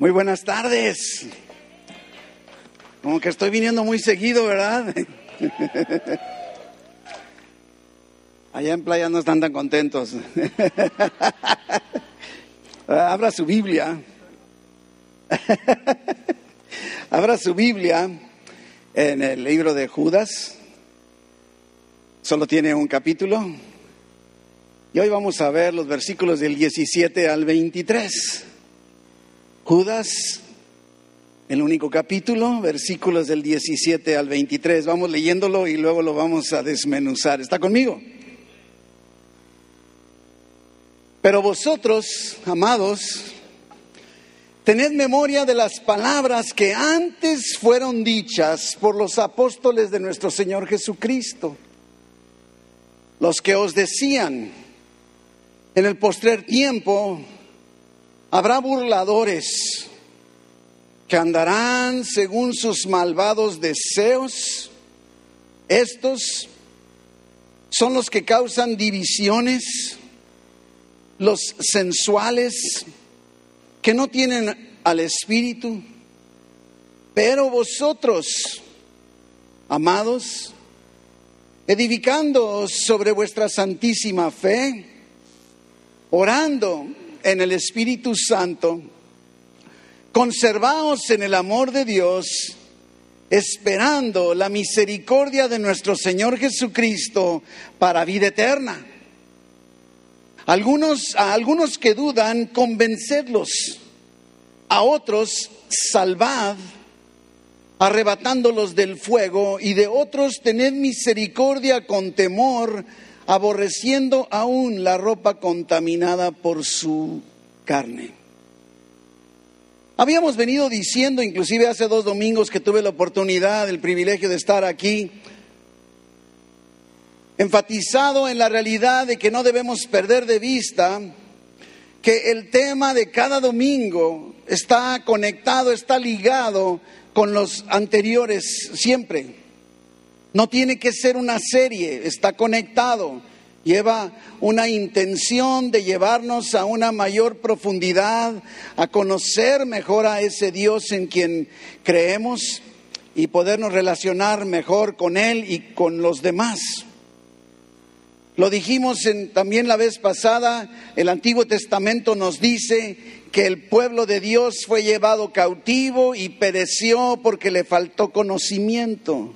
Muy buenas tardes. Como que estoy viniendo muy seguido, ¿verdad? Allá en playa no están tan contentos. Abra su Biblia. Abra su Biblia en el libro de Judas. Solo tiene un capítulo. Y hoy vamos a ver los versículos del 17 al 23. Judas, el único capítulo, versículos del 17 al 23. Vamos leyéndolo y luego lo vamos a desmenuzar. ¿Está conmigo? Pero vosotros, amados, tened memoria de las palabras que antes fueron dichas por los apóstoles de nuestro Señor Jesucristo, los que os decían, en el postrer tiempo habrá burladores que andarán según sus malvados deseos. Estos son los que causan divisiones, los sensuales, que no tienen al Espíritu. Pero vosotros, amados, edificando sobre vuestra santísima fe, orando en el Espíritu Santo, conservaos en el amor de Dios, esperando la misericordia de nuestro Señor Jesucristo para vida eterna. Algunos, a algunos que dudan, convencedlos, a otros salvad, arrebatándolos del fuego, y de otros tened misericordia con temor, aborreciendo aún la ropa contaminada por su carne. Habíamos venido diciendo, inclusive hace dos domingos que tuve la oportunidad, el privilegio de estar aquí, enfatizado en la realidad de que no debemos perder de vista que el tema de cada domingo está conectado, está ligado con los anteriores siempre. No tiene que ser una serie, está conectado. Lleva una intención de llevarnos a una mayor profundidad, a conocer mejor a ese Dios en quien creemos y podernos relacionar mejor con Él y con los demás. Lo dijimos también la vez pasada, el Antiguo Testamento nos dice que el pueblo de Dios fue llevado cautivo y pereció porque le faltó conocimiento.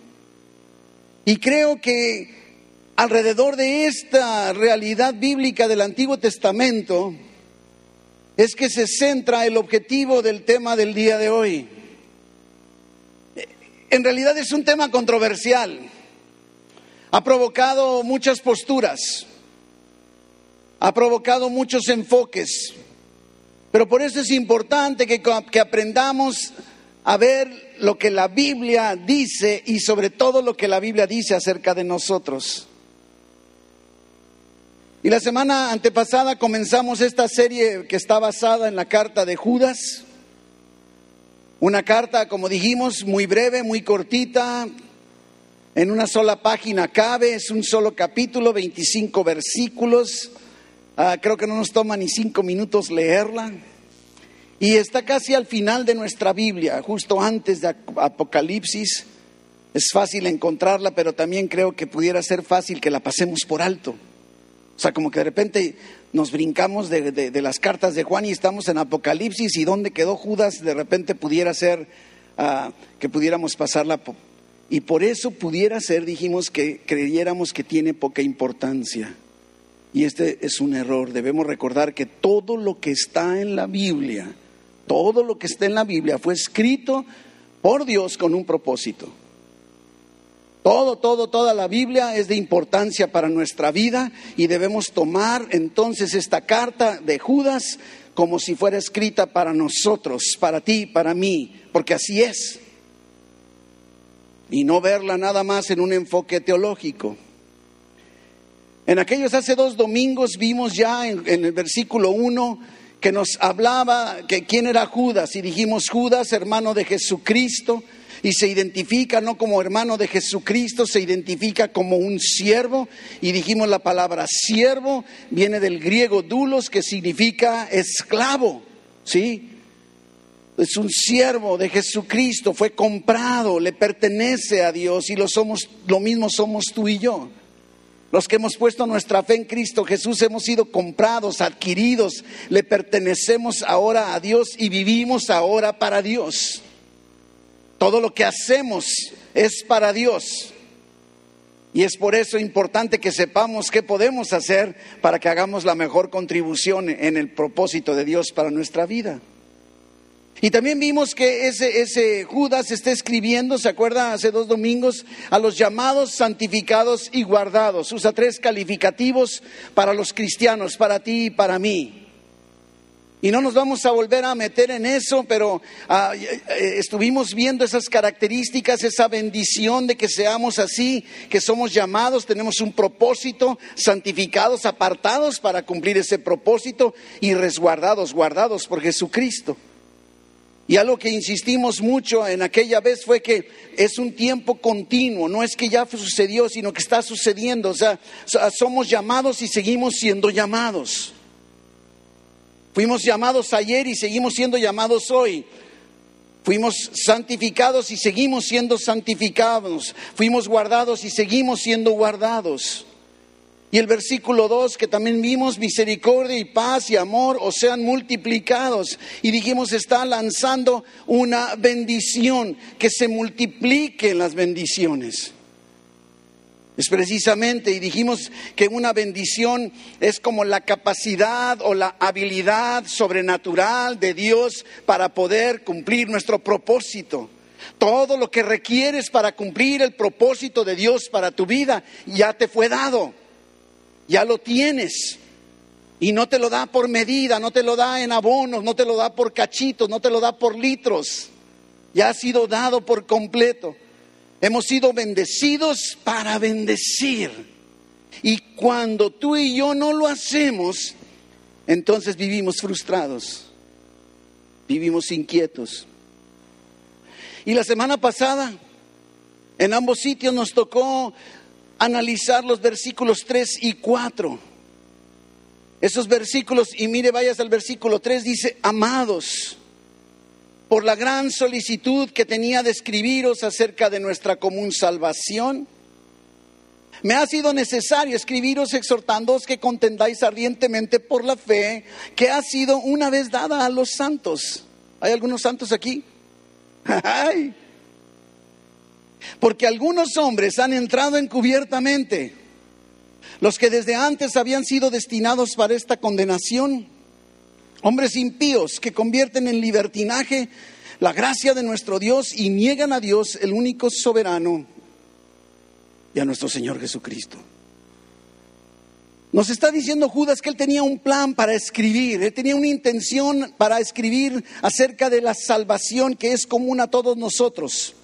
Y creo que alrededor de esta realidad bíblica del Antiguo Testamento es que se centra el objetivo del tema del día de hoy. En realidad es un tema controversial. Ha provocado muchas posturas, ha provocado muchos enfoques, pero por eso es importante que, que aprendamos a ver lo que la Biblia dice y sobre todo lo que la Biblia dice acerca de nosotros. Y la semana antepasada comenzamos esta serie que está basada en la carta de Judas. Una carta, como dijimos, muy breve, muy cortita, en una sola página cabe, es un solo capítulo, 25 versículos. Ah, creo que no nos toma ni cinco minutos leerla. Y está casi al final de nuestra Biblia, justo antes de Apocalipsis. Es fácil encontrarla, pero también creo que pudiera ser fácil que la pasemos por alto. O sea, como que de repente nos brincamos de, las cartas de Juan y estamos en Apocalipsis y donde quedó Judas, de repente pudiera ser ah, que pudiéramos pasarla. Y por eso pudiera ser, dijimos, que creyéramos que tiene poca importancia. Y este es un error. Debemos recordar que todo lo que está en la Biblia, todo lo que está en la Biblia fue escrito por Dios con un propósito. Todo, todo, toda la Biblia es de importancia para nuestra vida y debemos tomar entonces esta carta de Judas como si fuera escrita para nosotros, para ti, para mí, porque así es. Y no verla nada más en un enfoque teológico. En aquellos hace dos domingos vimos ya en, el versículo 1 que nos hablaba que quién era Judas y dijimos Judas, hermano de Jesucristo, y se identifica no como hermano de Jesucristo, se identifica como un siervo y dijimos la palabra siervo viene del griego dulos que significa esclavo, ¿sí? es un siervo de Jesucristo, fue comprado, le pertenece a Dios y lo somos, lo mismo somos tú y yo. Los que hemos puesto nuestra fe en Cristo Jesús hemos sido comprados, adquiridos, le pertenecemos ahora a Dios y vivimos ahora para Dios. Todo lo que hacemos es para Dios. Y es por eso importante que sepamos qué podemos hacer para que hagamos la mejor contribución en el propósito de Dios para nuestra vida. Y también vimos que ese, ese Judas está escribiendo, ¿se acuerda? Hace dos domingos, a los llamados, santificados y guardados. Usa tres calificativos para los cristianos, para ti y para mí. Y no nos vamos a volver a meter en eso, pero ah, eh, estuvimos viendo esas características, esa bendición de que seamos así, que somos llamados, tenemos un propósito, santificados, apartados para cumplir ese propósito y resguardados, guardados por Jesucristo. Y algo que insistimos mucho en aquella vez fue que es un tiempo continuo, no es que ya sucedió, sino que está sucediendo. O sea, somos llamados y seguimos siendo llamados. Fuimos llamados ayer y seguimos siendo llamados hoy. Fuimos santificados y seguimos siendo santificados. Fuimos guardados y seguimos siendo guardados. Y el versículo 2 que también vimos, misericordia y paz y amor o sean multiplicados. Y dijimos, está lanzando una bendición, que se multipliquen las bendiciones. Es precisamente, y dijimos que una bendición es como la capacidad o la habilidad sobrenatural de Dios para poder cumplir nuestro propósito. Todo lo que requieres para cumplir el propósito de Dios para tu vida ya te fue dado ya lo tienes. Y no te lo da por medida, no te lo da en abonos, no te lo da por cachitos, no te lo da por litros. Ya ha sido dado por completo. Hemos sido bendecidos para bendecir. Y cuando tú y yo no lo hacemos, entonces vivimos frustrados, vivimos inquietos. Y la semana pasada, en ambos sitios nos tocó analizar los versículos 3 y 4. Esos versículos, y mire, vayas al versículo 3, dice, amados, por la gran solicitud que tenía de escribiros acerca de nuestra común salvación, me ha sido necesario escribiros exhortándoos que contendáis ardientemente por la fe que ha sido una vez dada a los santos. ¿Hay algunos santos aquí? ¡Ay! Porque algunos hombres han entrado encubiertamente, los que desde antes habían sido destinados para esta condenación, hombres impíos que convierten en libertinaje la gracia de nuestro Dios y niegan a Dios, el único soberano, y a nuestro Señor Jesucristo. Nos está diciendo Judas que él tenía un plan para escribir, él tenía una intención para escribir acerca de la salvación que es común a todos nosotros.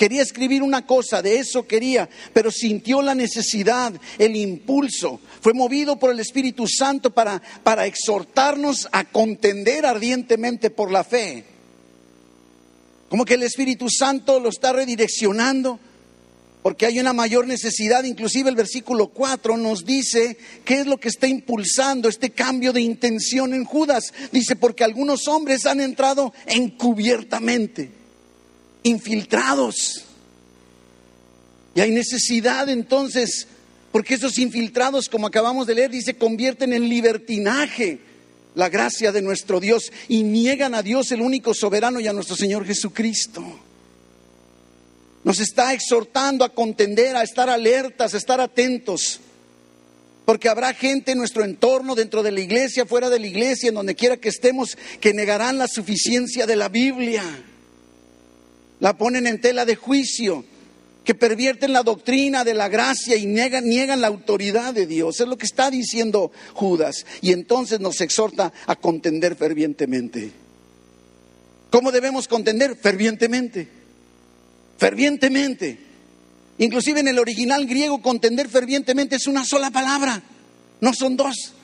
Quería escribir una cosa, de eso quería, pero sintió la necesidad, el impulso. Fue movido por el Espíritu Santo para, para exhortarnos a contender ardientemente por la fe. Como que el Espíritu Santo lo está redireccionando porque hay una mayor necesidad. Inclusive el versículo 4 nos dice qué es lo que está impulsando este cambio de intención en Judas. Dice, porque algunos hombres han entrado encubiertamente infiltrados. Y hay necesidad entonces, porque esos infiltrados, como acabamos de leer, dice, convierten en libertinaje la gracia de nuestro Dios y niegan a Dios el único soberano y a nuestro Señor Jesucristo. Nos está exhortando a contender, a estar alertas, a estar atentos. Porque habrá gente en nuestro entorno, dentro de la iglesia, fuera de la iglesia, en donde quiera que estemos, que negarán la suficiencia de la Biblia la ponen en tela de juicio, que pervierten la doctrina de la gracia y niegan, niegan la autoridad de Dios. Es lo que está diciendo Judas. Y entonces nos exhorta a contender fervientemente. ¿Cómo debemos contender? Fervientemente. Fervientemente. Inclusive en el original griego contender fervientemente es una sola palabra, no son dos.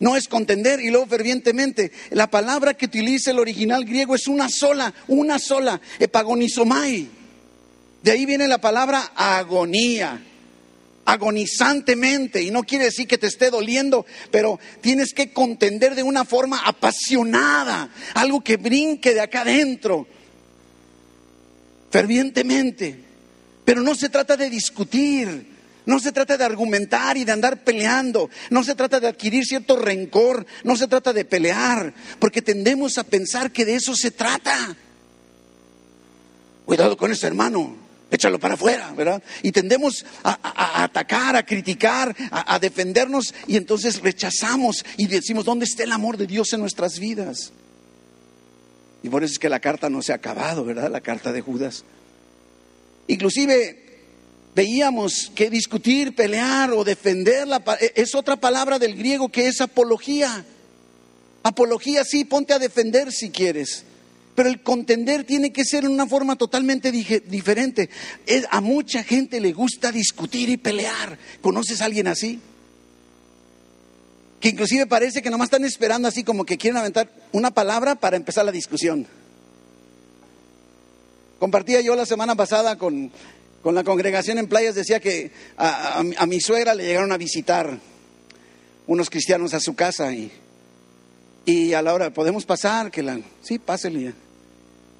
No es contender y luego fervientemente. La palabra que utiliza el original griego es una sola, una sola, epagonizomai. De ahí viene la palabra agonía. agonizantemente, y no quiere decir que te esté doliendo, pero tienes que contender de una forma apasionada, algo que brinque de acá adentro, fervientemente. Pero no se trata de discutir, no se trata de argumentar y de andar peleando, no se trata de adquirir cierto rencor, no se trata de pelear, porque tendemos a pensar que de eso se trata. Cuidado con ese hermano, échalo para afuera, ¿verdad? Y tendemos a, atacar, a criticar, a, a, defendernos y entonces rechazamos y decimos, ¿dónde está el amor de Dios en nuestras vidas? Y por eso es que la carta no se ha acabado, ¿verdad? La carta de Judas. Inclusive veíamos que discutir, pelear o defender es otra palabra del griego que es apología. Apología sí, ponte a defender si quieres. Pero el contender tiene que ser en una forma totalmente diferente. a mucha gente le gusta discutir y pelear. ¿Conoces a alguien así? Que inclusive parece que nomás están esperando así como que quieren aventar una palabra para empezar la discusión. Compartía yo la semana pasada con, con la congregación en playas, decía que a, mi suegra le llegaron a visitar unos cristianos a su casa y, y a la hora, ¿podemos pasar? Que la, sí, pásele.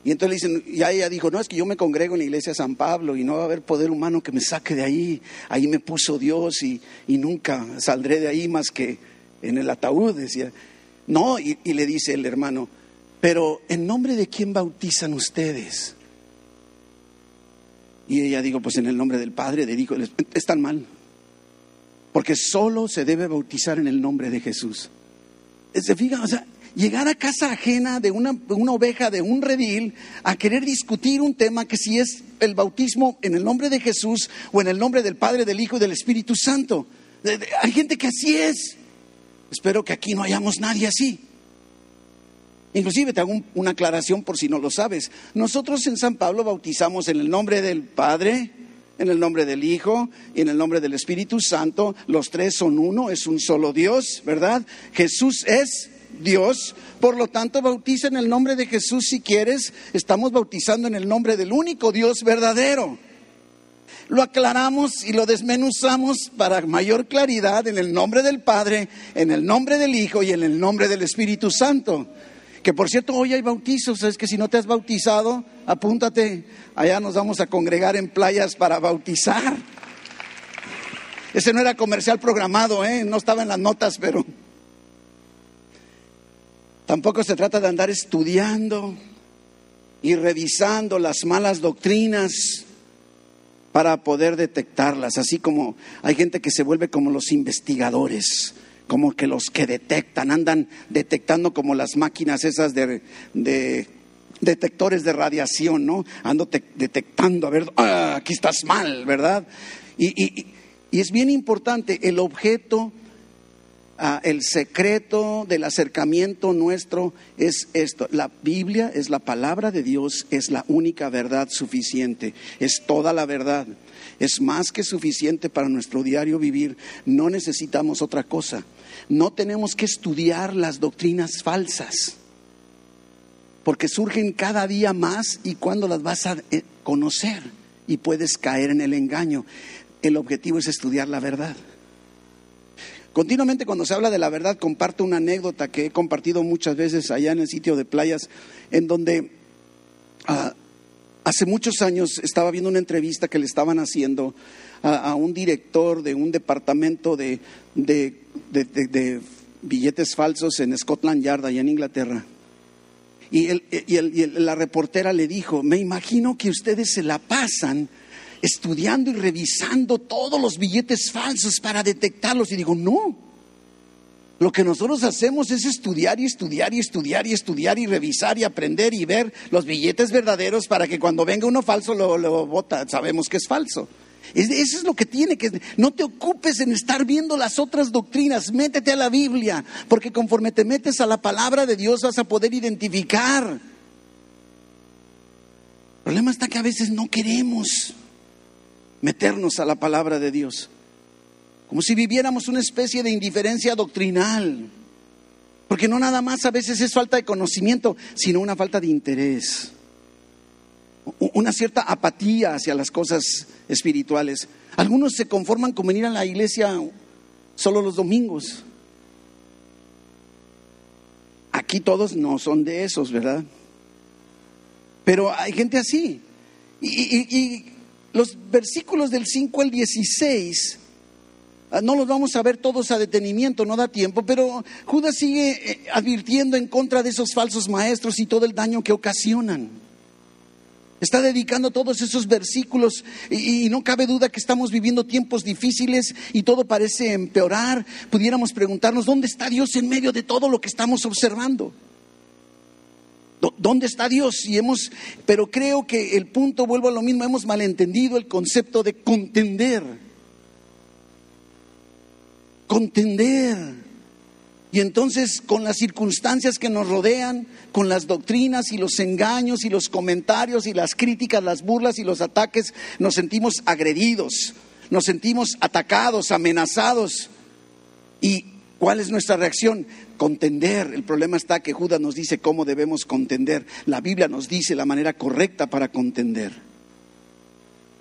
Y entonces le dicen, ya ella dijo, no, es que yo me congrego en la iglesia de San Pablo y no va a haber poder humano que me saque de ahí. Ahí me puso Dios y, nunca saldré de ahí más que en el ataúd, decía. No, y, y le dice el hermano, pero ¿en nombre de quién bautizan ustedes? Y ella dijo, pues en el nombre del Padre, del Hijo, están mal. Porque solo se debe bautizar en el nombre de Jesús. ¿Se fijan? O sea, llegar a casa ajena de una, una, oveja, de un redil, a querer discutir un tema que si es el bautismo en el nombre de Jesús o en el nombre del Padre, del Hijo y del Espíritu Santo. Hay gente que así es. Espero que aquí no hayamos nadie así. Inclusive te hago una aclaración por si no lo sabes. Nosotros en San Pablo bautizamos en el nombre del Padre, en el nombre del Hijo y en el nombre del Espíritu Santo. Los tres son uno, es un solo Dios, ¿verdad? Jesús es Dios, por lo tanto bautiza en el nombre de Jesús si quieres, estamos bautizando en el nombre del único Dios verdadero. Lo aclaramos y lo desmenuzamos para mayor claridad en el nombre del Padre, en el nombre del Hijo y en el nombre del Espíritu Santo. Que por cierto, hoy hay bautizos, es que si no te has bautizado, apúntate, allá nos vamos a congregar en playas para bautizar. Ese no era comercial programado, ¿eh? no estaba en las notas, pero Tampoco se trata de andar estudiando y revisando las malas doctrinas para poder detectarlas, así como hay gente que se vuelve como los investigadores, como que los que detectan, andan detectando como las máquinas esas de, detectores de radiación, ¿no? Ando detectando, a ver, ah, aquí estás mal, ¿verdad? y es bien importante, el objeto Ah, el secreto del acercamiento nuestro es esto. La Biblia es la palabra de Dios, es la única verdad suficiente, es toda la verdad. Es más que suficiente para nuestro diario vivir. No necesitamos otra cosa. No tenemos que estudiar las doctrinas falsas, porque surgen cada día más y cuando las vas a eh, conocer y puedes caer en el engaño. El objetivo es estudiar la verdad. Continuamente cuando se habla de la verdad comparto una anécdota que he compartido muchas veces allá en el sitio de playas, en donde ah, hace muchos años estaba viendo una entrevista que le estaban haciendo a, un director de un departamento de, billetes falsos en Scotland Yard, allá en Inglaterra. Y, y la reportera le dijo, me imagino que ustedes se la pasan estudiando y revisando todos los billetes falsos para detectarlos. Y digo, no. Lo que nosotros hacemos es estudiar y estudiar y estudiar y estudiar y revisar y aprender y ver los billetes verdaderos para que cuando venga uno falso lo, lo bota, sabemos que es falso. Eso es lo que tiene que... No te ocupes en estar viendo las otras doctrinas, métete a la Biblia, porque conforme te metes a la palabra de Dios vas a poder identificar. El problema está que a veces no queremos meternos a la palabra de Dios. Como si viviéramos una especie de indiferencia doctrinal. Porque no nada más a veces es falta de conocimiento, sino una falta de interés. Una cierta apatía hacia las cosas espirituales. Algunos se conforman con venir a la iglesia solo los domingos. Aquí todos no son de esos, ¿verdad? Pero hay gente así. Y, los versículos del 5 al 16, ah, no los vamos a ver todos a detenimiento, no da tiempo, pero Judas sigue eh, advirtiendo en contra de esos falsos maestros y todo el daño que ocasionan. Está dedicando todos esos versículos y, no cabe duda que estamos viviendo tiempos difíciles y todo parece empeorar. Pudiéramos preguntarnos, ¿dónde está Dios en medio de todo lo que estamos observando? ¿Dónde está Dios? Y hemos, pero creo que el punto, vuelvo a lo mismo, hemos malentendido el concepto de contender. Contender. Y entonces con las circunstancias que nos rodean, con las doctrinas y los engaños y los comentarios y las críticas, las burlas y los ataques, nos sentimos agredidos, nos sentimos atacados, amenazados. ¿Y cuál es nuestra reacción? Contender. El problema está que Judas nos dice cómo debemos contender. La Biblia nos dice la manera correcta para contender.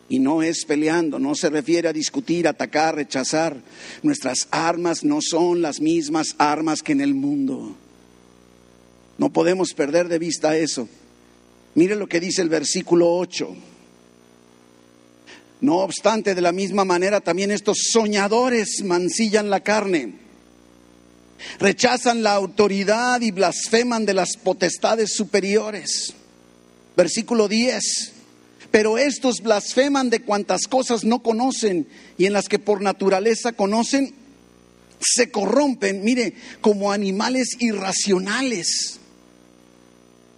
Y no es peleando, no se refiere a discutir, atacar, rechazar. Nuestras armas no son las mismas armas que en el mundo. No podemos perder de vista eso. Mire lo que dice el versículo 8. No obstante, de la misma manera también estos soñadores mancillan la carne, rechazan la autoridad y blasfeman de las potestades superiores. Versículo 10 pero estos blasfeman de cuantas cosas no conocen y en las que por naturaleza conocen, se corrompen, mire, como animales irracionales.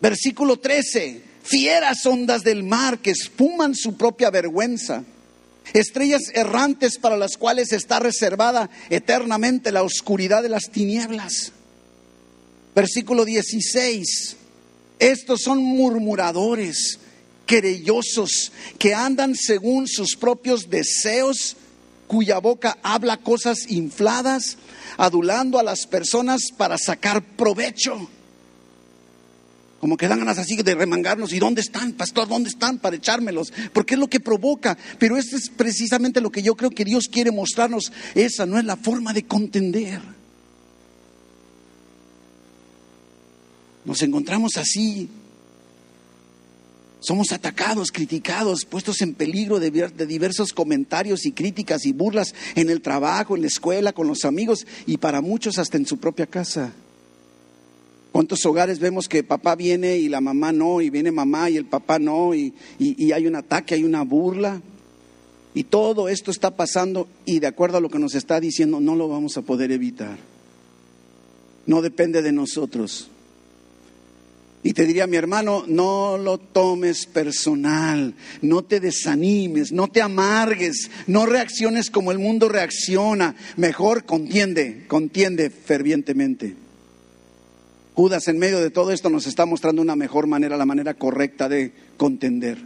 Versículo 13, fieras ondas del mar que espuman su propia vergüenza, estrellas errantes para las cuales está reservada eternamente la oscuridad de las tinieblas. Versículo 16, estos son murmuradores querellosos, que andan según sus propios deseos, cuya boca habla cosas infladas, adulando a las personas para sacar provecho. Como que dan ganas así de remangarnos. ¿Y dónde están, pastor? ¿Dónde están para echármelos? Porque es lo que provoca. Pero esto es precisamente lo que yo creo que Dios quiere mostrarnos. Esa no es la forma de contender. Nos encontramos así somos atacados, criticados, puestos en peligro de, diversos comentarios y críticas y burlas en el trabajo, en la escuela, con los amigos y para muchos hasta en su propia casa. ¿Cuántos hogares vemos que papá viene y la mamá no, y viene mamá y el papá no, y, y hay un ataque, hay una burla? Y todo esto está pasando y de acuerdo a lo que nos está diciendo, no lo vamos a poder evitar. No depende de nosotros. Y te diría mi hermano, no lo tomes personal, no te desanimes, no te amargues, no reacciones como el mundo reacciona, mejor contiende, contiende fervientemente. Judas en medio de todo esto nos está mostrando una mejor manera, la manera correcta de contender.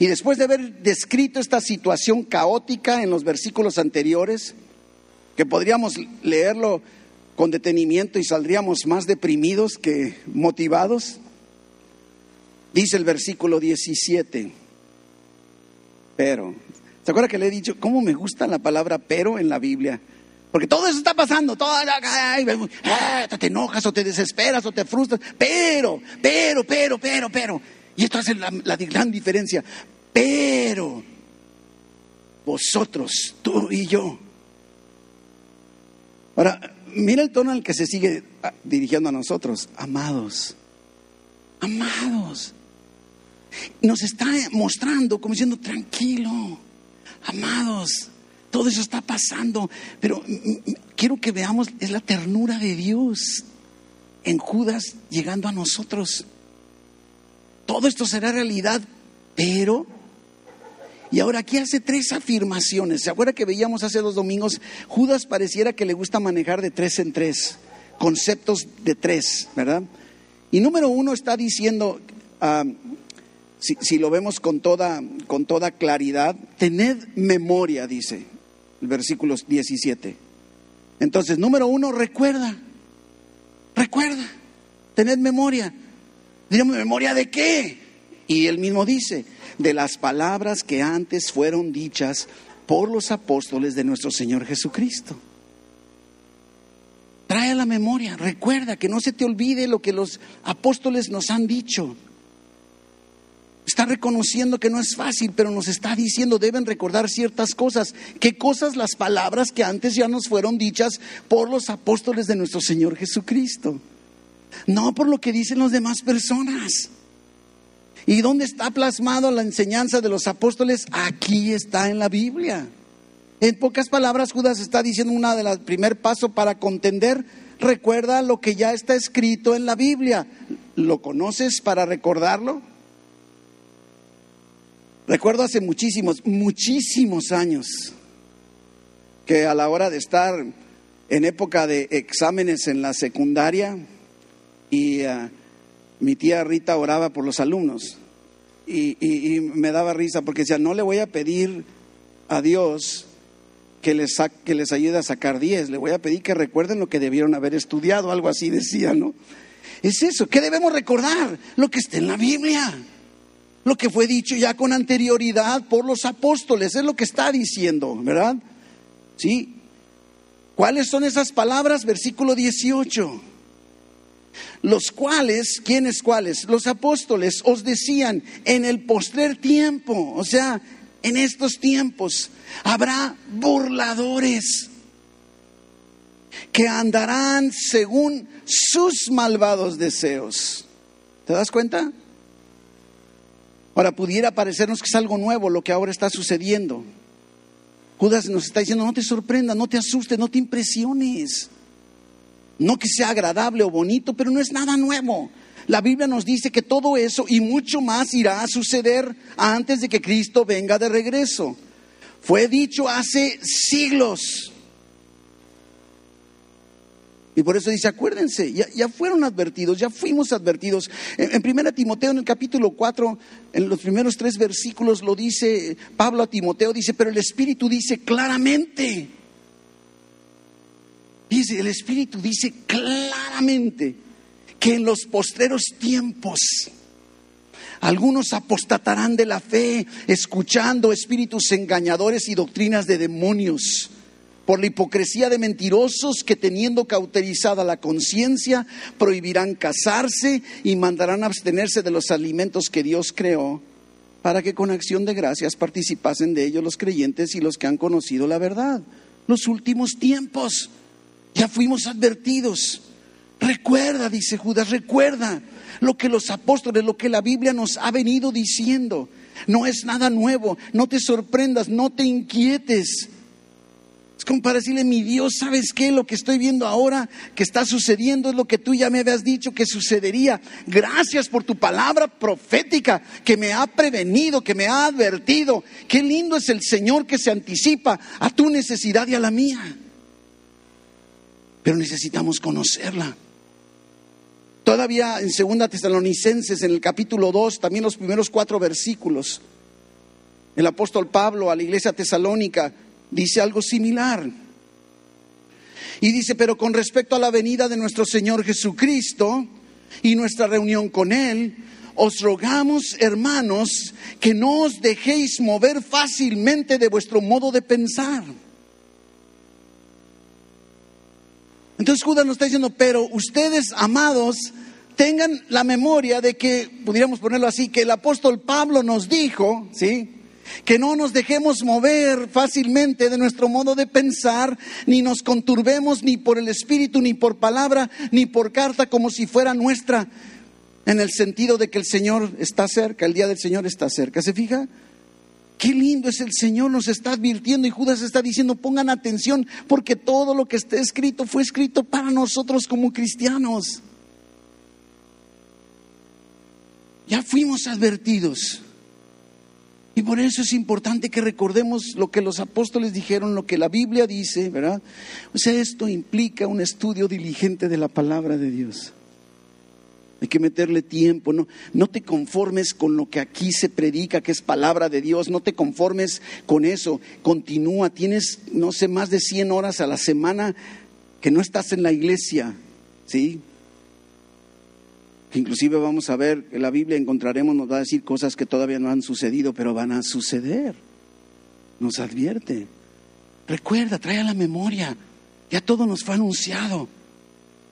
Y después de haber descrito esta situación caótica en los versículos anteriores, que podríamos leerlo con detenimiento y saldríamos más deprimidos que motivados? Dice el versículo 17, pero, ¿se acuerda que le he dicho cómo me gusta la palabra pero en la Biblia? Porque todo eso está pasando, todo, te enojas o te desesperas o te frustras, pero, pero, pero, pero, pero. Y esto hace la gran diferencia. Pero vosotros, tú y yo. Ahora, mira el tono al que se sigue ah, dirigiendo a nosotros. Amados, amados. Nos está mostrando como diciendo, tranquilo, amados, todo eso está pasando, pero quiero que veamos, es la ternura de Dios en Judas llegando a nosotros. Todo esto será realidad, pero y ahora aquí hace tres afirmaciones. ¿Se acuerda que veíamos hace dos domingos? Judas pareciera que le gusta manejar de tres en tres, conceptos de tres, ¿verdad? Y número uno está diciendo, ah, si, lo vemos con toda, con toda claridad, tened memoria, dice el versículo 17. Entonces, número uno, recuerda, recuerda, tened memoria. Diremos, ¿memoria de qué? Y él mismo dice, de las palabras que antes fueron dichas por los apóstoles de nuestro Señor Jesucristo. Trae a la memoria, recuerda que no se te olvide lo que los apóstoles nos han dicho. Está reconociendo que no es fácil, pero nos está diciendo deben recordar ciertas cosas. ¿Qué cosas? Las palabras que antes ya nos fueron dichas por los apóstoles de nuestro Señor Jesucristo. No por lo que dicen las demás personas. ¿Y dónde está plasmado la enseñanza de los apóstoles? Aquí está en la Biblia. En pocas palabras, Judas está diciendo una de las primer paso para contender. Recuerda lo que ya está escrito en la Biblia. ¿Lo conoces para recordarlo? Recuerdo hace muchísimos, muchísimos años que a la hora de estar en época de exámenes en la secundaria y uh, mi tía Rita oraba por los alumnos y, me daba risa porque decía, no le voy a pedir a Dios que les, que les ayude a sacar 10, le voy a pedir que recuerden lo que debieron haber estudiado, algo así decía, ¿no? Es eso, ¿qué debemos recordar? Lo que está en la Biblia, lo que fue dicho ya con anterioridad por los apóstoles, es lo que está diciendo, ¿verdad? ¿Sí? ¿Cuáles son esas palabras? Versículo 18 los cuales, ¿quiénes cuáles? Los apóstoles os decían, en el postrer tiempo, o sea, en estos tiempos, habrá burladores que andarán según sus malvados deseos. ¿Te das cuenta? Ahora, pudiera parecernos que es algo nuevo lo que ahora está sucediendo. Judas nos está diciendo, no te sorprenda, no te asustes, no te impresiones. No que sea agradable o bonito, pero no es nada nuevo. La Biblia nos dice que todo eso y mucho más irá a suceder antes de que Cristo venga de regreso. Fue dicho hace siglos. Y por eso dice, acuérdense, ya, fueron advertidos, ya fuimos advertidos. En, 1 Timoteo, en el capítulo 4, en los primeros tres versículos, lo dice Pablo a Timoteo, dice, pero el Espíritu dice claramente Dice, el Espíritu dice claramente que en los postreros tiempos algunos apostatarán de la fe, escuchando espíritus engañadores y doctrinas de demonios, por la hipocresía de mentirosos que teniendo cauterizada la conciencia, prohibirán casarse y mandarán abstenerse de los alimentos que Dios creó, para que con acción de gracias participasen de ellos los creyentes y los que han conocido la verdad. Los últimos tiempos. Ya fuimos advertidos. Recuerda, dice Judas, recuerda lo que los apóstoles, lo que la Biblia nos ha venido diciendo. No es nada nuevo, no te sorprendas, no te inquietes. Es como para decirle, mi Dios, ¿sabes qué? Lo que estoy viendo ahora que está sucediendo es lo que tú ya me habías dicho que sucedería. Gracias por tu palabra profética que me ha prevenido, que me ha advertido. Qué lindo es el Señor que se anticipa a tu necesidad y a la mía pero necesitamos conocerla. Todavía en Segunda Tesalonicenses, en el capítulo 2, también los primeros cuatro versículos, el apóstol Pablo a la iglesia tesalónica dice algo similar. Y dice, pero con respecto a la venida de nuestro Señor Jesucristo y nuestra reunión con Él, os rogamos, hermanos, que no os dejéis mover fácilmente de vuestro modo de pensar Entonces Judas nos está diciendo, pero ustedes, amados, tengan la memoria de que, pudiéramos ponerlo así, que el apóstol Pablo nos dijo, ¿sí? Que no nos dejemos mover fácilmente de nuestro modo de pensar, ni nos conturbemos ni por el espíritu, ni por palabra, ni por carta, como si fuera nuestra, en el sentido de que el Señor está cerca, el día del Señor está cerca. ¿Se fija? Qué lindo es el Señor, nos está advirtiendo y Judas está diciendo, pongan atención, porque todo lo que está escrito fue escrito para nosotros como cristianos. Ya fuimos advertidos. Y por eso es importante que recordemos lo que los apóstoles dijeron, lo que la Biblia dice, ¿verdad? O sea, esto implica un estudio diligente de la palabra de Dios. Hay que meterle tiempo, no, no te conformes con lo que aquí se predica, que es palabra de Dios, no te conformes con eso, continúa, tienes, no sé, más de 100 horas a la semana que no estás en la iglesia, ¿sí? Inclusive vamos a ver, en la Biblia encontraremos, nos va a decir cosas que todavía no han sucedido, pero van a suceder. Nos advierte. Recuerda, trae a la memoria, ya todo nos fue anunciado.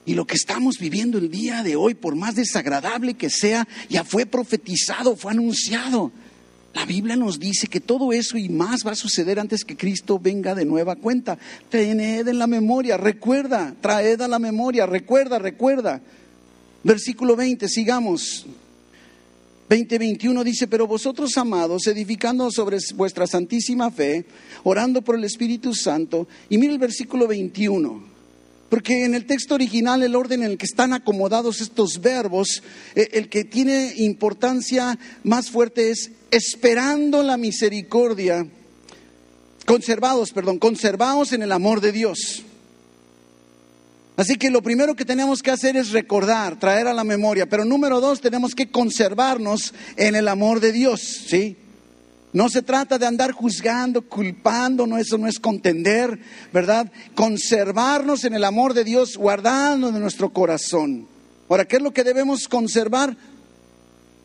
Y lo que estamos viviendo el día de hoy, por más desagradable que sea, ya fue profetizado, fue anunciado. La Biblia nos dice que todo eso y más va a suceder antes que Cristo venga de nueva cuenta. Tened en la memoria, recuerda, traed a la memoria, recuerda, recuerda. Versículo 20, sigamos. 20, 21 dice, pero vosotros amados, edificando sobre vuestra santísima fe, orando por el Espíritu Santo, y mira el versículo 21. Porque en el texto original el orden en el que están acomodados estos verbos, eh, el que tiene importancia más fuerte es esperando la misericordia, conservados, perdón, conservados en el amor de Dios. Así que lo primero que tenemos que hacer es recordar, traer a la memoria, pero número dos, tenemos que conservarnos en el amor de Dios, ¿sí? No se trata de andar juzgando, culpando, no, eso no es contender, ¿verdad? Conservarnos en el amor de Dios, guardando de nuestro corazón. Ahora, ¿qué es lo que debemos conservar?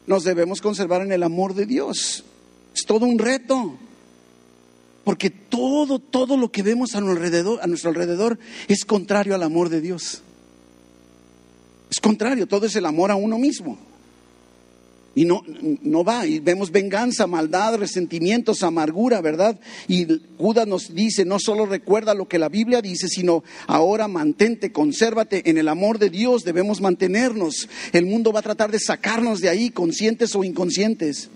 Nos debemos conservar en el amor de Dios. Es todo un reto. Porque todo, todo lo que vemos a alrededor, a nuestro alrededor es contrario al amor de Dios. Es contrario, todo es el amor a uno mismo. Y no, no va, y vemos venganza, maldad, resentimientos, amargura, ¿verdad? Y Judas nos dice, no solo recuerda lo que la Biblia dice, sino ahora mantente, consérvate en el amor de Dios, debemos mantenernos. El mundo va a tratar de sacarnos de ahí, conscientes o inconscientes,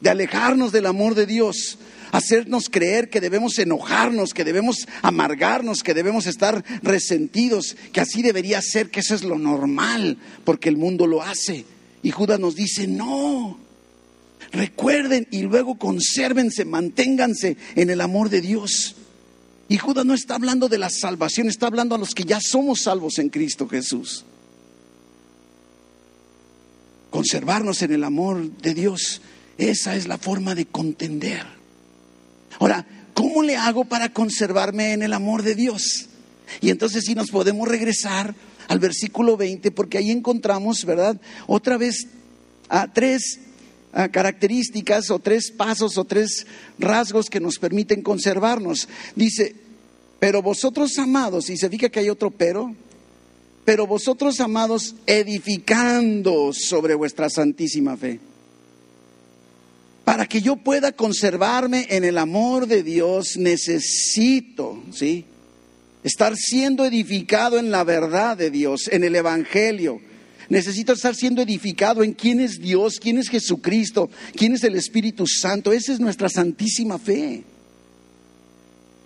de alejarnos del amor de Dios hacernos creer que debemos enojarnos, que debemos amargarnos, que debemos estar resentidos, que así debería ser, que eso es lo normal, porque el mundo lo hace. Y Judas nos dice, no, recuerden y luego consérvense, manténganse en el amor de Dios. Y Judas no está hablando de la salvación, está hablando a los que ya somos salvos en Cristo Jesús. Conservarnos en el amor de Dios, esa es la forma de contender. Ahora, ¿cómo le hago para conservarme en el amor de Dios? Y entonces si nos podemos regresar al versículo 20, porque ahí encontramos, ¿verdad? Otra vez a tres características o tres pasos o tres rasgos que nos permiten conservarnos. Dice, pero vosotros amados, y se fija que hay otro pero, pero vosotros amados edificando sobre vuestra santísima fe. Para que yo pueda conservarme en el amor de Dios, necesito, ¿sí? Estar siendo edificado en la verdad de Dios, en el Evangelio. Necesito estar siendo edificado en quién es Dios, quién es Jesucristo, quién es el Espíritu Santo. Esa es nuestra santísima fe.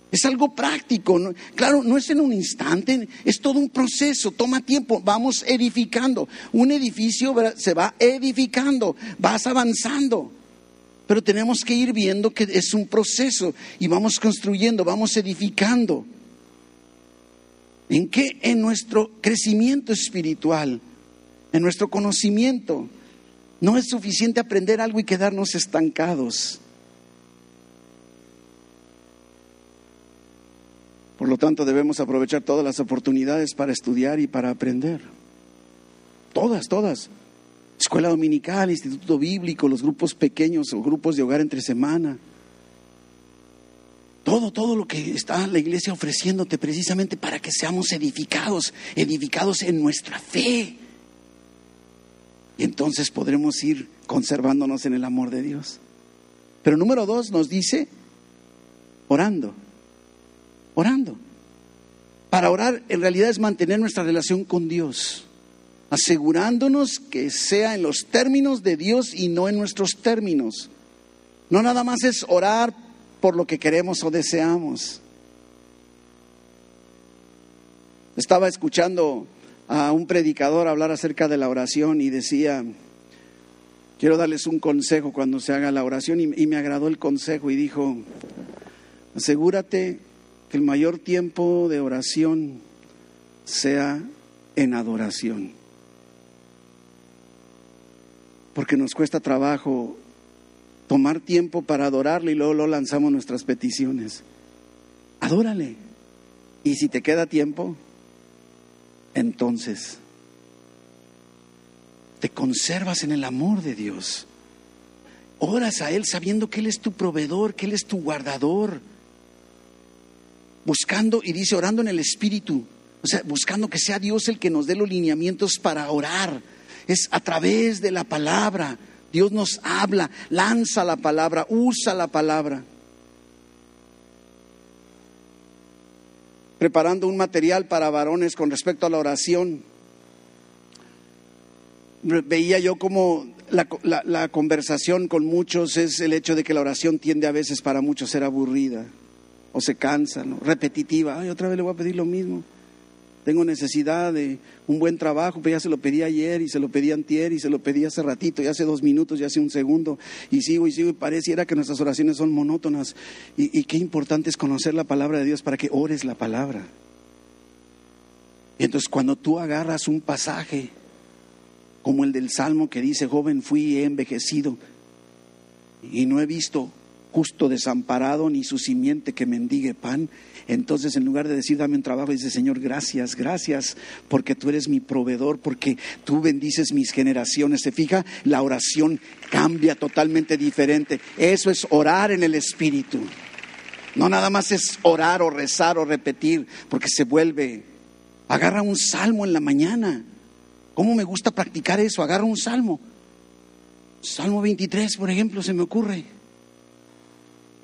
Es algo práctico. Claro, no es en un instante, es todo un proceso, toma tiempo, vamos edificando. Un edificio se va edificando, vas avanzando. Pero tenemos que ir viendo que es un proceso y vamos construyendo, vamos edificando. ¿En qué? En nuestro crecimiento espiritual, en nuestro conocimiento. No es suficiente aprender algo y quedarnos estancados. Por lo tanto, debemos aprovechar todas las oportunidades para estudiar y para aprender. Todas, todas. Escuela dominical, instituto bíblico, los grupos pequeños o grupos de hogar entre semana. Todo, todo lo que está la iglesia ofreciéndote precisamente para que seamos edificados, edificados en nuestra fe. Y entonces podremos ir conservándonos en el amor de Dios. Pero número dos nos dice, orando, orando. Para orar en realidad es mantener nuestra relación con Dios, asegurándonos que sea en los términos de Dios y no en nuestros términos. No nada más es orar por lo que queremos o deseamos. Estaba escuchando a un predicador hablar acerca de la oración y decía, quiero darles un consejo cuando se haga la oración y, me agradó el consejo y dijo, asegúrate que el mayor tiempo de oración sea en adoración. Porque nos cuesta trabajo tomar tiempo para adorarle y luego lo lanzamos nuestras peticiones. Adórale. Y si te queda tiempo, entonces te conservas en el amor de Dios. Oras a Él sabiendo que Él es tu proveedor, que Él es tu guardador. Buscando, y dice, orando en el Espíritu. O sea, buscando que sea Dios el que nos dé los lineamientos para orar. Es a través de la palabra. Dios nos habla, lanza la palabra, usa la palabra. Preparando un material para varones con respecto a la oración veía yo como la, conversación con muchos es el hecho de que la oración tiende a veces para muchos ser aburrida o se cansa, repetitiva. Ay, otra vez le voy a pedir lo mismo. Tengo necesidad de un buen trabajo, pero ya se lo pedí ayer y se lo pedí antier y se lo pedí hace ratito, y hace dos minutos, y hace un segundo, y sigo y sigo, y pareciera que nuestras oraciones son monótonas. y qué importante es conocer la palabra de Dios para que ores la palabra. Y entonces cuando tú agarras un pasaje, como el del Salmo que dice, joven fui y envejecido y no he visto justo desamparado ni su simiente que mendigue pan. Entonces, en lugar de decir, dame un trabajo, dice, Señor, gracias, gracias, porque tú eres mi proveedor, porque tú bendices mis generaciones. ¿Se fija? La oración cambia totalmente diferente. Eso es orar en el Espíritu. No nada más es orar o rezar o repetir, porque se vuelve. Agarra un salmo en la mañana ¿Cómo me gusta practicar eso? Agarro un salmo. Salmo 23, por ejemplo, se me ocurre.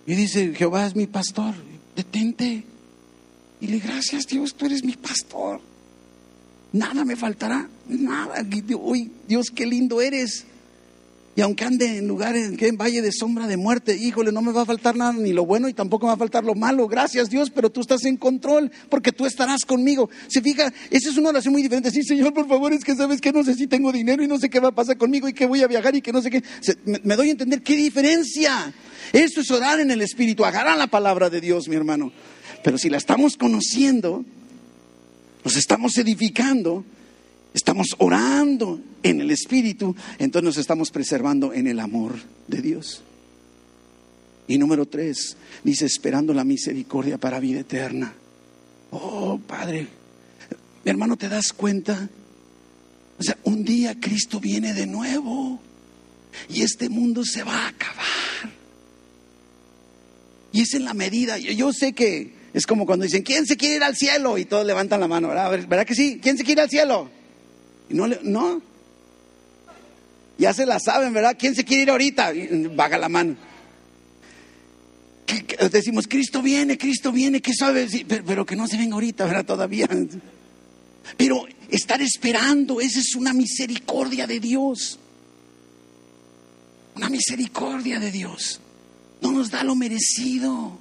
Y dice, Jehová es mi pastor. Detente. Y le gracias Dios, tú eres mi pastor. Nada me faltará. Nada. Uy, Dios, qué lindo eres. Y aunque ande en lugares, que en valle de sombra de muerte, híjole, no me va a faltar nada, ni lo bueno y tampoco me va a faltar lo malo. Gracias Dios, pero tú estás en control, porque tú estarás conmigo. Se fija, esa es una oración muy diferente. Sí, Señor, por favor, es que sabes que no sé si tengo dinero y no sé qué va a pasar conmigo y que voy a viajar y que no sé qué. me, doy a entender qué diferencia. Eso es orar en el Espíritu, agarrar la palabra de Dios, mi hermano. Pero si la estamos conociendo, nos estamos edificando, estamos orando en el Espíritu, entonces nos estamos preservando en el amor de Dios. Y número tres, dice, esperando la misericordia para vida eterna. Oh, Padre, mi hermano, ¿te das cuenta? O sea, un día Cristo viene de nuevo y este mundo se va a acabar. Y es en la medida, yo, sé que es como cuando dicen, ¿quién se quiere ir al cielo? Y todos levantan la mano, ¿verdad? ¿Verdad que sí? ¿Quién se quiere ir al cielo? Y no, no, ya se la saben, ¿verdad? ¿Quién se quiere ir ahorita? Vaga la mano. Decimos, Cristo viene, Cristo viene, ¿qué sabe? pero, que no se venga ahorita, ¿verdad? Todavía. Pero estar esperando, esa es una misericordia de Dios. Una misericordia de Dios. No nos da lo merecido.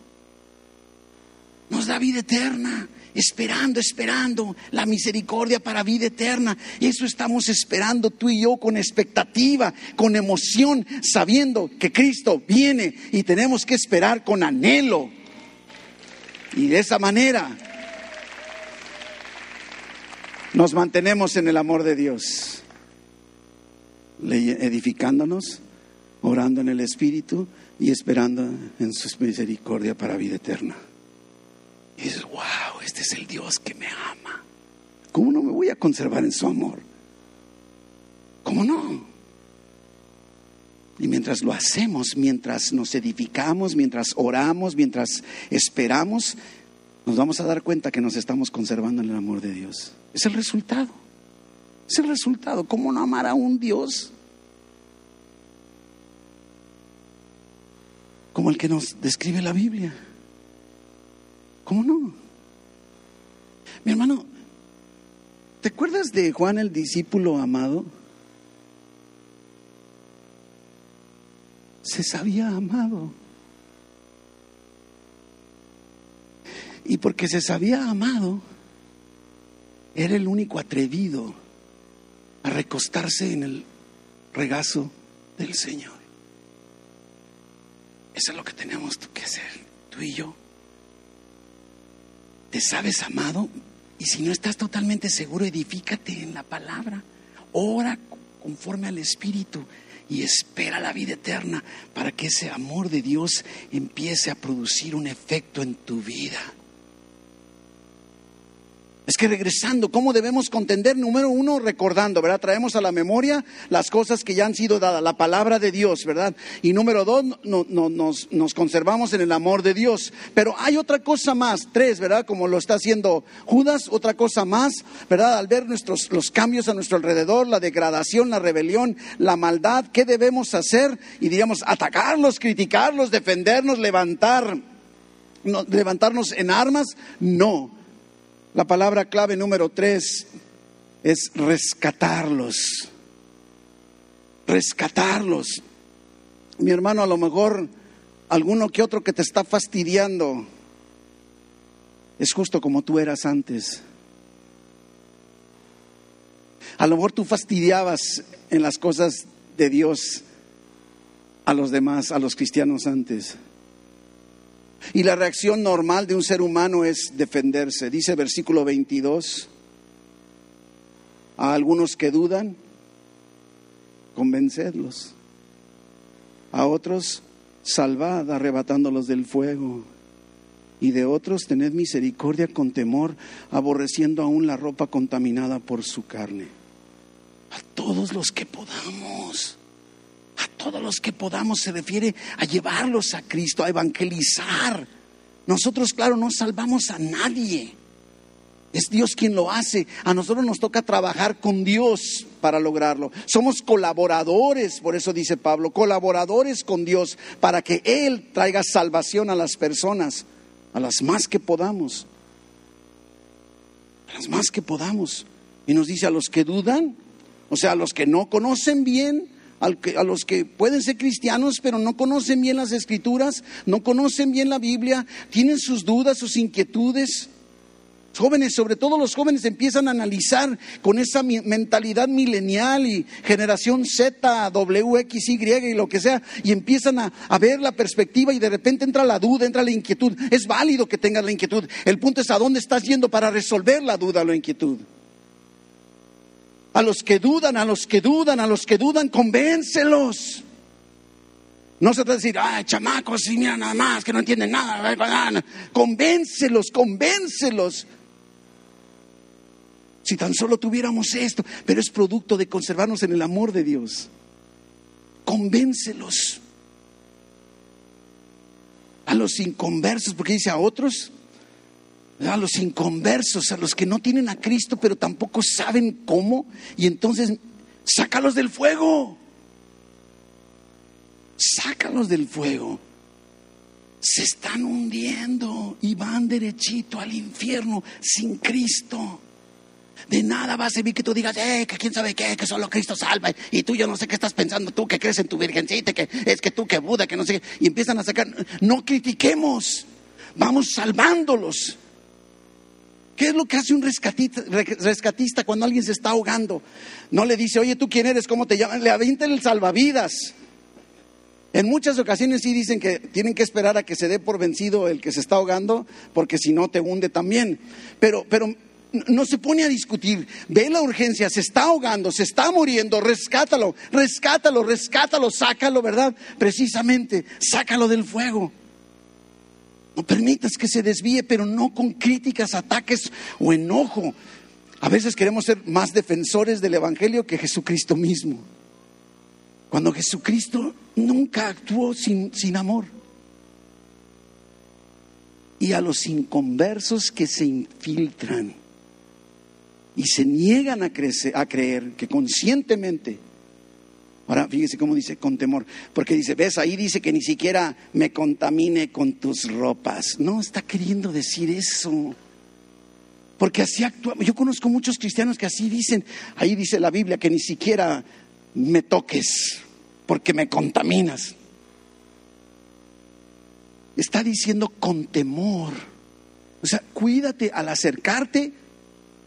Nos da vida eterna esperando, esperando la misericordia para vida eterna. Y eso estamos esperando tú y yo con expectativa, con emoción, sabiendo que Cristo viene y tenemos que esperar con anhelo. Y de esa manera nos mantenemos en el amor de Dios, edificándonos, orando en el Espíritu y esperando en su misericordia para vida eterna. Y dices, wow, este es el Dios que me ama. ¿Cómo no me voy a conservar en su amor? ¿Cómo no? Y mientras lo hacemos, mientras nos edificamos, mientras oramos, mientras esperamos, nos vamos a dar cuenta que nos estamos conservando en el amor de Dios. Es el resultado. Es el resultado. ¿Cómo no amar a un Dios como el que nos describe la Biblia? ¿Cómo no? Mi hermano, ¿te acuerdas de Juan el discípulo amado? Se sabía amado. Y porque se sabía amado, era el único atrevido a recostarse en el regazo del Señor. Eso es lo que tenemos que hacer, tú y yo. ¿Te sabes amado? Y si no estás totalmente seguro, edifícate en la palabra. Ora conforme al Espíritu y espera la vida eterna para que ese amor de Dios empiece a producir un efecto en tu vida. Es que regresando, ¿cómo debemos contender? Número uno, recordando, ¿verdad? Traemos a la memoria las cosas que ya han sido dadas, la palabra de Dios, ¿verdad? Y número dos, nos, nos, conservamos en el amor de Dios. Pero hay otra cosa más, tres, ¿verdad? Como lo está haciendo Judas, otra cosa más, ¿verdad? Al ver nuestros, los cambios a nuestro alrededor, la degradación, la rebelión, la maldad, ¿qué debemos hacer? Y diríamos, atacarlos, criticarlos, defendernos, levantar, levantarnos en armas. No la palabra clave número tres es rescatarlos. Rescatarlos. Mi hermano, a lo mejor alguno que otro que te está fastidiando es justo como tú eras antes. A lo mejor tú fastidiabas en las cosas de Dios a los demás, a los cristianos antes. Y la reacción normal de un ser humano es defenderse. Dice versículo 22, a algunos que dudan, convencedlos. A otros, salvad arrebatándolos del fuego. Y de otros, tened misericordia con temor, aborreciendo aún la ropa contaminada por su carne. A todos los que podamos a todos los que podamos se refiere a llevarlos a Cristo, a evangelizar. Nosotros, claro, no salvamos a nadie. Es Dios quien lo hace. A nosotros nos toca trabajar con Dios para lograrlo. Somos colaboradores, por eso dice Pablo, colaboradores con Dios para que Él traiga salvación a las personas, a las más que podamos. A las más que podamos. Y nos dice a los que dudan, o sea, a los que no conocen bien, a los que pueden ser cristianos pero no conocen bien las escrituras, no conocen bien la Biblia, tienen sus dudas, sus inquietudes. Jóvenes, sobre todo los jóvenes, empiezan a analizar con esa mentalidad milenial y generación Z, W, X, Y y lo que sea, y empiezan a, ver la perspectiva y de repente entra la duda, entra la inquietud. Es válido que tengas la inquietud. El punto es a dónde estás yendo para resolver la duda o la inquietud. A los que dudan, a los que dudan, a los que dudan, convéncelos. No se trata de decir, ay, chamacos, y mira nada más, que no entienden nada. Convéncelos, convéncelos. Si tan solo tuviéramos esto, pero es producto de conservarnos en el amor de Dios. Convéncelos. A los inconversos, porque dice a otros, a los inconversos, a los que no tienen a Cristo, pero tampoco saben cómo, y entonces sácalos del fuego. Sácalos del fuego. Se están hundiendo y van derechito al infierno sin Cristo. De nada va a servir que tú digas, eh, que quién sabe qué, que solo Cristo salva. Y tú yo no sé qué estás pensando, tú que crees en tu virgencita, que es que tú que Buda, que no sé qué. Y empiezan a sacar, no critiquemos, vamos salvándolos. ¿Qué es lo que hace un rescatista, cuando alguien se está ahogando? No le dice, oye, ¿tú quién eres? ¿Cómo te llamas? Le avienta el salvavidas. En muchas ocasiones sí dicen que tienen que esperar a que se dé por vencido el que se está ahogando, porque si no te hunde también. Pero, pero no se pone a discutir. Ve la urgencia, se está ahogando, se está muriendo, rescátalo, rescátalo, rescátalo, sácalo, ¿verdad? Precisamente, sácalo del fuego. No permitas que se desvíe, pero no con críticas, ataques o enojo. A veces queremos ser más defensores del Evangelio que Jesucristo mismo. Cuando Jesucristo nunca actuó sin, sin amor. Y a los inconversos que se infiltran y se niegan a, crecer, a creer que conscientemente Ahora fíjese cómo dice con temor, porque dice, ves, ahí dice que ni siquiera me contamine con tus ropas. No está queriendo decir eso. Porque así actúa. Yo conozco muchos cristianos que así dicen. Ahí dice la Biblia que ni siquiera me toques porque me contaminas. Está diciendo con temor. O sea, cuídate al acercarte.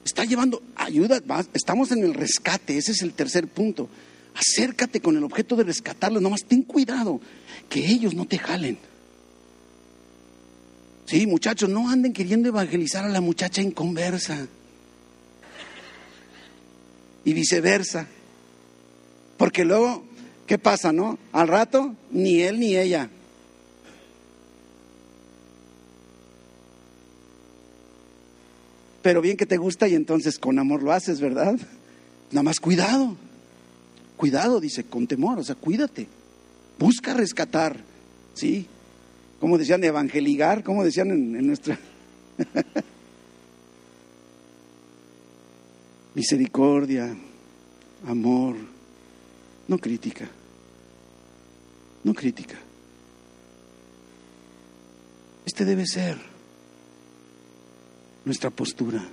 Está llevando ayuda. Estamos en el rescate. Ese es el tercer punto. Acércate con el objeto de rescatarlos, nomás ten cuidado que ellos no te jalen. Sí, muchachos, no anden queriendo evangelizar a la muchacha inconversa. Y viceversa. Porque luego, ¿qué pasa, no? Al rato, ni él ni ella. pero bien que te gusta y entonces con amor lo haces, ¿verdad? Nada más cuidado, cuidado, dice, con temor, o sea, cuídate, busca rescatar, ¿sí? Como decían, evangeligar, como decían en, en nuestra... Misericordia, amor, no crítica, no crítica. Este debe ser nuestra postura.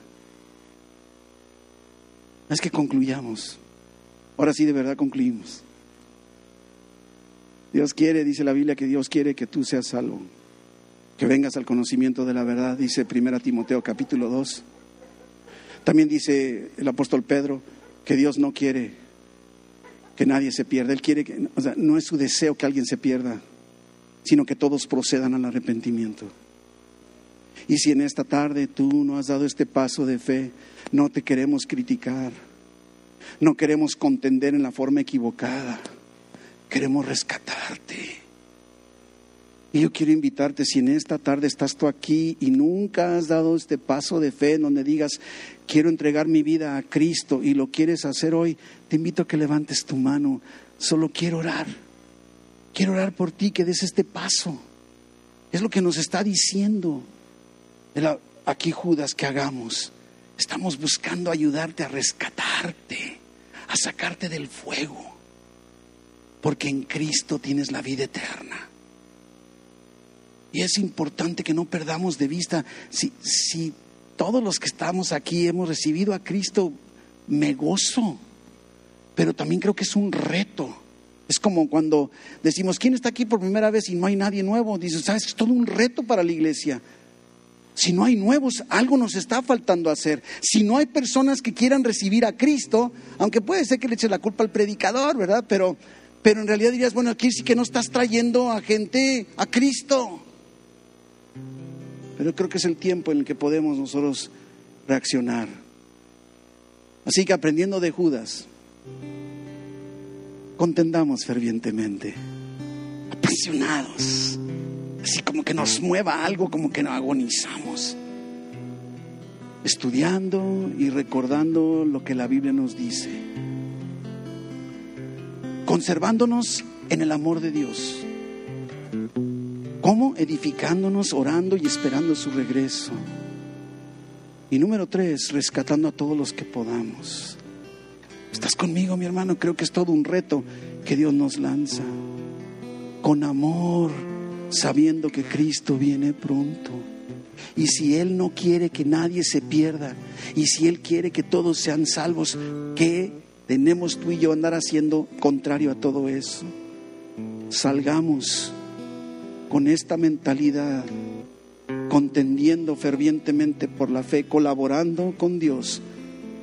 Es que concluyamos. Ahora sí, de verdad concluimos. Dios quiere, dice la Biblia, que Dios quiere que tú seas salvo, que vengas al conocimiento de la verdad, dice 1 Timoteo capítulo 2. También dice el apóstol Pedro que Dios no quiere que nadie se pierda. Él quiere que, o sea, no es su deseo que alguien se pierda, sino que todos procedan al arrepentimiento. Y si en esta tarde tú no has dado este paso de fe, no te queremos criticar, no queremos contender en la forma equivocada, queremos rescatarte. Y yo quiero invitarte, si en esta tarde estás tú aquí y nunca has dado este paso de fe en donde digas, quiero entregar mi vida a Cristo y lo quieres hacer hoy, te invito a que levantes tu mano. Solo quiero orar. Quiero orar por ti, que des este paso. Es lo que nos está diciendo aquí Judas que hagamos. Estamos buscando ayudarte a rescatarte, a sacarte del fuego, porque en Cristo tienes la vida eterna. Y es importante que no perdamos de vista, si, si todos los que estamos aquí hemos recibido a Cristo, me gozo, pero también creo que es un reto. Es como cuando decimos, ¿quién está aquí por primera vez y no hay nadie nuevo? Dices, ¿sabes? Es todo un reto para la iglesia. Si no hay nuevos, algo nos está faltando hacer. Si no hay personas que quieran recibir a Cristo, aunque puede ser que le eche la culpa al predicador, ¿verdad? Pero, pero en realidad dirías, bueno, aquí sí que no estás trayendo a gente a Cristo. Pero creo que es el tiempo en el que podemos nosotros reaccionar. Así que aprendiendo de Judas, contendamos fervientemente, apasionados así como que nos mueva algo, como que no agonizamos. Estudiando y recordando lo que la Biblia nos dice. Conservándonos en el amor de Dios. ¿Cómo? Edificándonos, orando y esperando su regreso. Y número tres, rescatando a todos los que podamos. ¿Estás conmigo, mi hermano? Creo que es todo un reto que Dios nos lanza. Con amor sabiendo que Cristo viene pronto. Y si Él no quiere que nadie se pierda, y si Él quiere que todos sean salvos, ¿qué tenemos tú y yo andar haciendo contrario a todo eso? Salgamos con esta mentalidad, contendiendo fervientemente por la fe, colaborando con Dios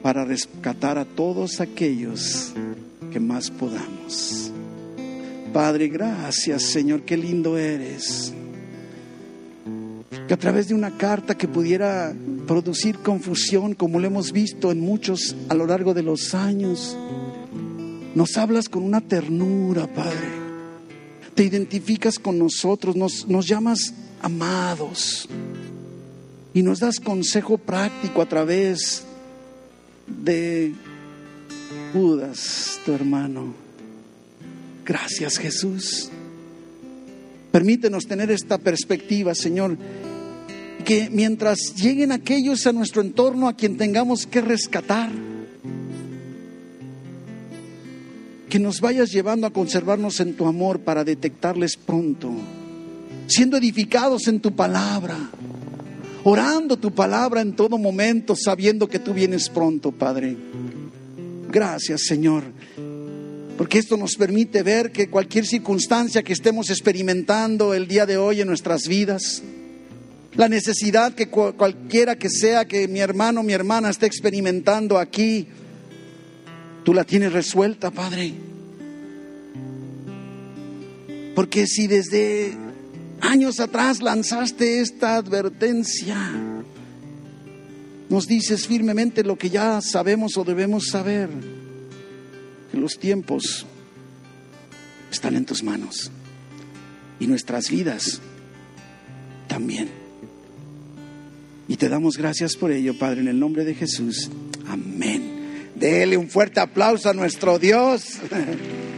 para rescatar a todos aquellos que más podamos. Padre, gracias Señor, qué lindo eres. Que a través de una carta que pudiera producir confusión, como lo hemos visto en muchos a lo largo de los años, nos hablas con una ternura, Padre. Te identificas con nosotros, nos, nos llamas amados y nos das consejo práctico a través de Judas, tu hermano. Gracias Jesús. Permítenos tener esta perspectiva, Señor, que mientras lleguen aquellos a nuestro entorno a quien tengamos que rescatar, que nos vayas llevando a conservarnos en tu amor para detectarles pronto, siendo edificados en tu palabra, orando tu palabra en todo momento, sabiendo que tú vienes pronto, Padre. Gracias, Señor porque esto nos permite ver que cualquier circunstancia que estemos experimentando el día de hoy en nuestras vidas, la necesidad que cualquiera que sea que mi hermano o mi hermana esté experimentando aquí, tú la tienes resuelta, Padre. Porque si desde años atrás lanzaste esta advertencia, nos dices firmemente lo que ya sabemos o debemos saber los tiempos están en tus manos y nuestras vidas también. Y te damos gracias por ello, Padre, en el nombre de Jesús. Amén. Dele un fuerte aplauso a nuestro Dios.